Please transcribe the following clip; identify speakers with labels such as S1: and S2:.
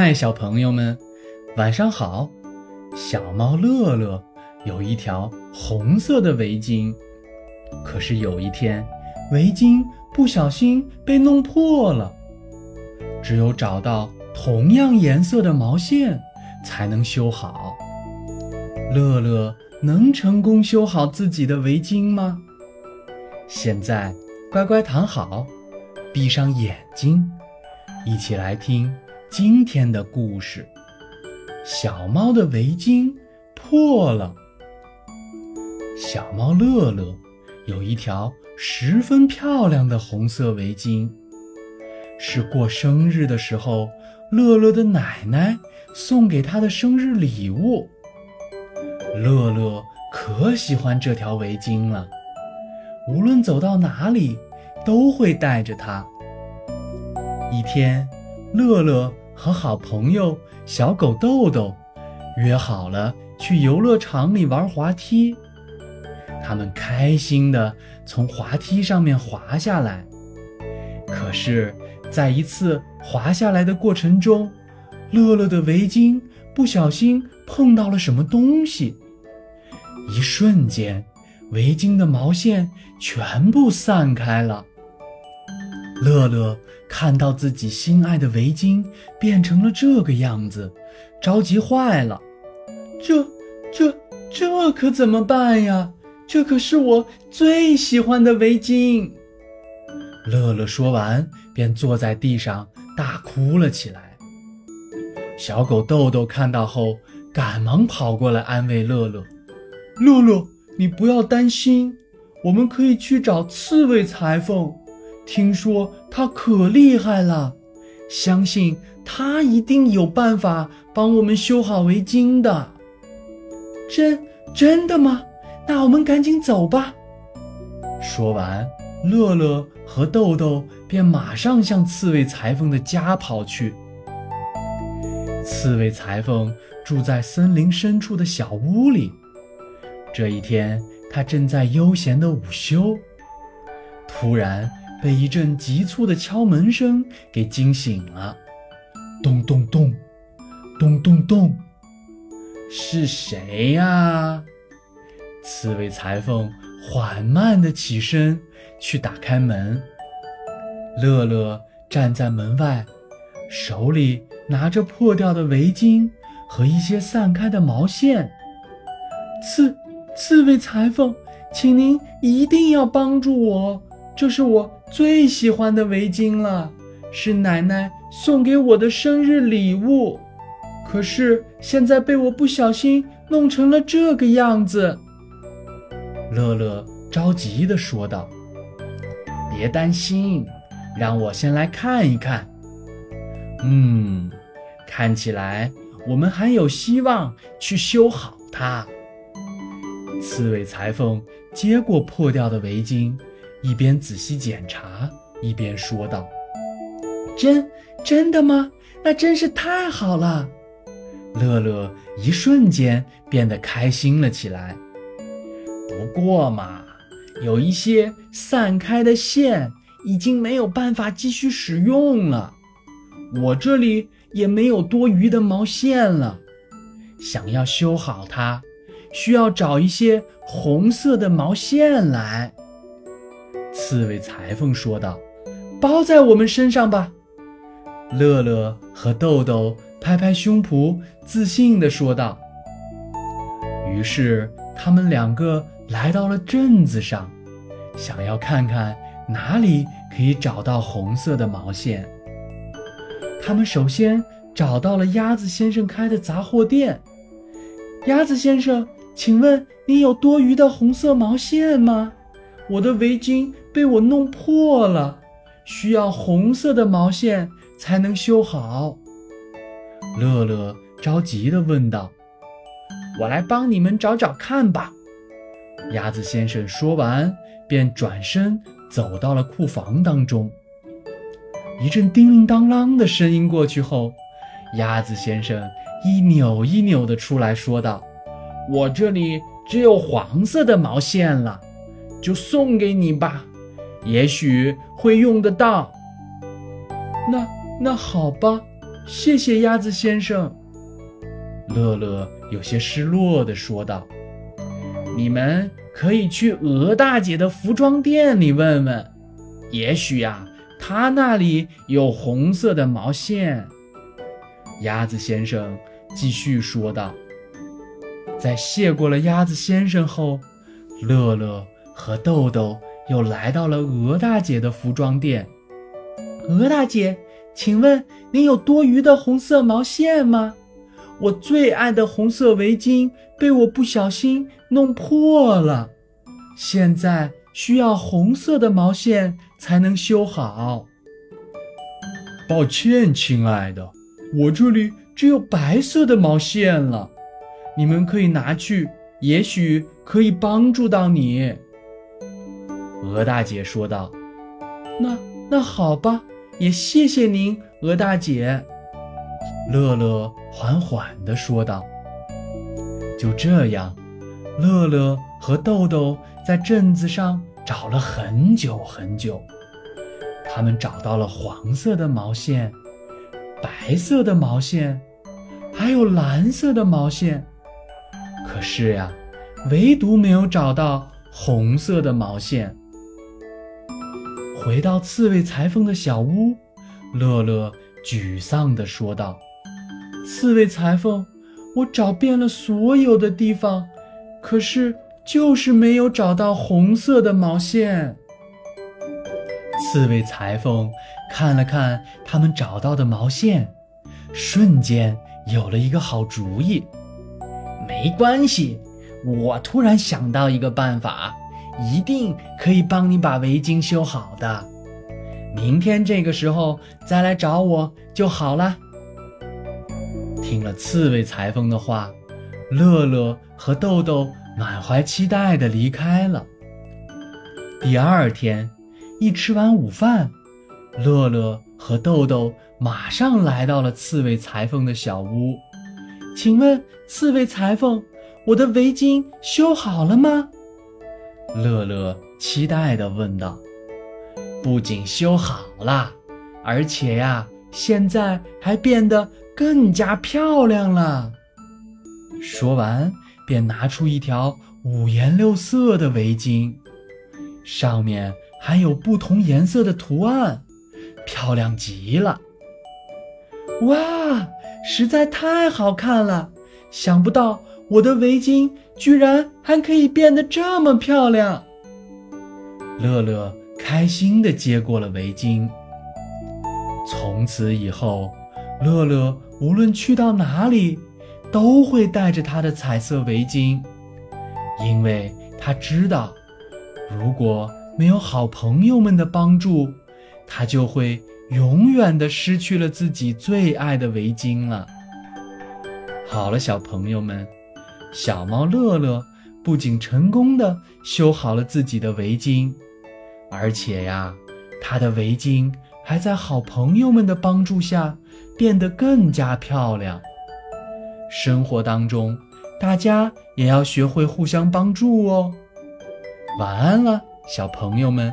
S1: 嗨，小朋友们，晚上好！小猫乐乐有一条红色的围巾，可是有一天，围巾不小心被弄破了。只有找到同样颜色的毛线，才能修好。乐乐能成功修好自己的围巾吗？现在乖乖躺好，闭上眼睛，一起来听今天的故事。小猫的围巾破了。小猫乐乐有一条十分漂亮的红色围巾。是过生日的时候，乐乐的奶奶送给他的生日礼物。乐乐可喜欢这条围巾了，无论走到哪里都会带着它。一天，乐乐和好朋友小狗豆豆约好了去游乐场里玩滑梯。他们开心地从滑梯上面滑下来，可是。在一次滑下来的过程中，乐乐的围巾不小心碰到了什么东西，一瞬间，围巾的毛线全部散开了。乐乐看到自己心爱的围巾变成了这个样子，着急坏了。这、这、这可怎么办呀？这可是我最喜欢的围巾。乐乐说完。便坐在地上大哭了起来。小狗豆豆看到后，赶忙跑过来安慰乐乐：“乐乐，你不要担心，我们可以去找刺猬裁缝，听说他可厉害了，相信他一定有办法帮我们修好围巾的。”“真真的吗？那我们赶紧走吧。”说完。乐乐和豆豆便马上向刺猬裁缝的家跑去。刺猬裁缝住在森林深处的小屋里。这一天，他正在悠闲的午休，突然被一阵急促的敲门声给惊醒了。咚咚咚，咚咚咚，是谁呀？刺猬裁缝缓慢地起身。去打开门，乐乐站在门外，手里拿着破掉的围巾和一些散开的毛线。刺刺猬裁缝，请您一定要帮助我，这是我最喜欢的围巾了，是奶奶送给我的生日礼物，可是现在被我不小心弄成了这个样子。乐乐着急地说道。别担心，让我先来看一看。嗯，看起来我们还有希望去修好它。刺猬裁缝接过破掉的围巾，一边仔细检查，一边说道：“真真的吗？那真是太好了！”乐乐一瞬间变得开心了起来。不过嘛。有一些散开的线已经没有办法继续使用了，我这里也没有多余的毛线了。想要修好它，需要找一些红色的毛线来。刺猬裁缝说道：“包在我们身上吧。”乐乐和豆豆拍拍胸脯，自信地说道。于是他们两个。来到了镇子上，想要看看哪里可以找到红色的毛线。他们首先找到了鸭子先生开的杂货店。鸭子先生，请问你有多余的红色毛线吗？我的围巾被我弄破了，需要红色的毛线才能修好。乐乐着急地问道：“我来帮你们找找看吧。”鸭子先生说完，便转身走到了库房当中。一阵叮铃当啷的声音过去后，鸭子先生一扭一扭地出来说道：“我这里只有黄色的毛线了，就送给你吧，也许会用得到。”那那好吧，谢谢鸭子先生。乐乐有些失落地说道：“你们可以去鹅大姐的服装店里问问，也许呀，她那里有红色的毛线。”鸭子先生继续说道：“在谢过了鸭子先生后，乐乐和豆豆又来到了鹅大姐的服装店。鹅大姐，请问您有多余的红色毛线吗？”我最爱的红色围巾被我不小心弄破了，现在需要红色的毛线才能修好。抱歉，亲爱的，我这里只有白色的毛线了。你们可以拿去，也许可以帮助到你。”鹅大姐说道。“那那好吧，也谢谢您，鹅大姐。”乐乐缓缓地说道：“就这样，乐乐和豆豆在镇子上找了很久很久。他们找到了黄色的毛线、白色的毛线，还有蓝色的毛线。可是呀，唯独没有找到红色的毛线。回到刺猬裁缝的小屋，乐乐沮丧地说道。”刺猬裁缝，我找遍了所有的地方，可是就是没有找到红色的毛线。刺猬裁缝看了看他们找到的毛线，瞬间有了一个好主意。没关系，我突然想到一个办法，一定可以帮你把围巾修好的。明天这个时候再来找我就好了。听了刺猬裁缝的话，乐乐和豆豆满怀期待地离开了。第二天，一吃完午饭，乐乐和豆豆马上来到了刺猬裁缝的小屋。请问，刺猬裁缝，我的围巾修好了吗？乐乐期待地问道。不仅修好了，而且呀，现在还变得……更加漂亮了。说完，便拿出一条五颜六色的围巾，上面还有不同颜色的图案，漂亮极了。哇，实在太好看了！想不到我的围巾居然还可以变得这么漂亮。乐乐开心地接过了围巾。从此以后，乐乐。无论去到哪里，都会带着他的彩色围巾，因为他知道，如果没有好朋友们的帮助，他就会永远的失去了自己最爱的围巾了。好了，小朋友们，小猫乐乐不仅成功的修好了自己的围巾，而且呀，它的围巾还在好朋友们的帮助下。变得更加漂亮。生活当中，大家也要学会互相帮助哦。晚安了，小朋友们。